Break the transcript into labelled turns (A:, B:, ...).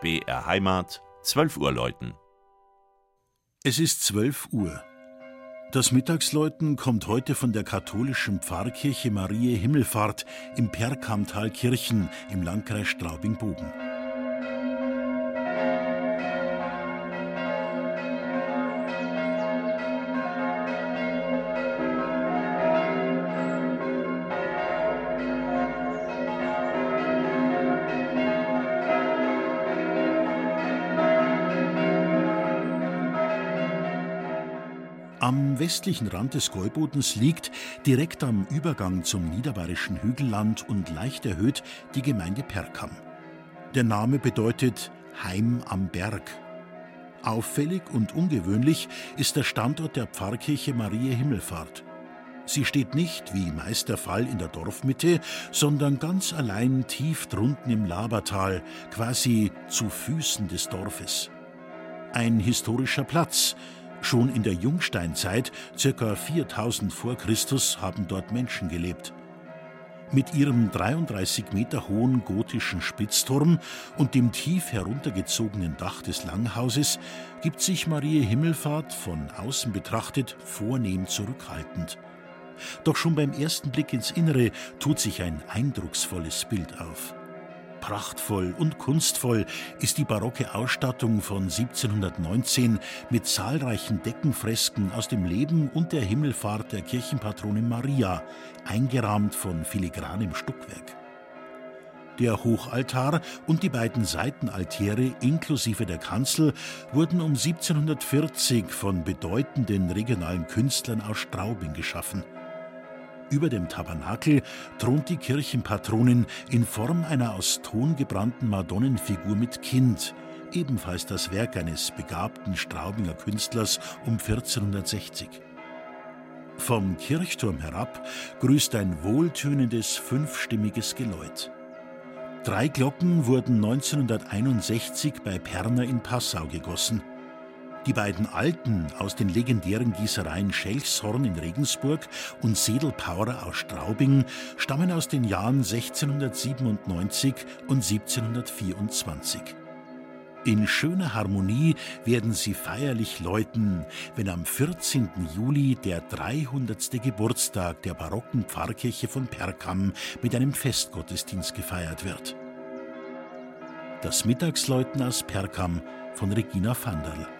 A: BR Heimat, 12 Uhr läuten.
B: Es ist 12 Uhr. Das Mittagsläuten kommt heute von der katholischen Pfarrkirche Marie Himmelfahrt im Perkamtal Kirchen im Landkreis Straubing-Bogen. Am westlichen Rand des Gäubodens liegt, direkt am Übergang zum niederbayerischen Hügelland und leicht erhöht, die Gemeinde Perkam. Der Name bedeutet Heim am Berg. Auffällig und ungewöhnlich ist der Standort der Pfarrkirche Marie Himmelfahrt. Sie steht nicht, wie meist der Fall, in der Dorfmitte, sondern ganz allein tief drunten im Labertal, quasi zu Füßen des Dorfes. Ein historischer Platz, Schon in der Jungsteinzeit, circa 4000 vor Christus, haben dort Menschen gelebt. Mit ihrem 33 Meter hohen gotischen Spitzturm und dem tief heruntergezogenen Dach des Langhauses gibt sich Marie Himmelfahrt von außen betrachtet vornehm zurückhaltend. Doch schon beim ersten Blick ins Innere tut sich ein eindrucksvolles Bild auf. Prachtvoll und kunstvoll ist die barocke Ausstattung von 1719 mit zahlreichen Deckenfresken aus dem Leben und der Himmelfahrt der Kirchenpatronin Maria, eingerahmt von filigranem Stuckwerk. Der Hochaltar und die beiden Seitenaltäre inklusive der Kanzel wurden um 1740 von bedeutenden regionalen Künstlern aus Straubing geschaffen. Über dem Tabernakel thront die Kirchenpatronin in Form einer aus Ton gebrannten Madonnenfigur mit Kind, ebenfalls das Werk eines begabten Straubinger Künstlers um 1460. Vom Kirchturm herab grüßt ein wohltönendes fünfstimmiges Geläut. Drei Glocken wurden 1961 bei Perner in Passau gegossen. Die beiden alten aus den legendären Gießereien Schelchshorn in Regensburg und Sedelpaurer aus Straubing stammen aus den Jahren 1697 und 1724. In schöner Harmonie werden sie feierlich läuten, wenn am 14. Juli der 300. Geburtstag der barocken Pfarrkirche von Perkam mit einem Festgottesdienst gefeiert wird. Das Mittagsläuten aus Perkam von Regina Vanderl.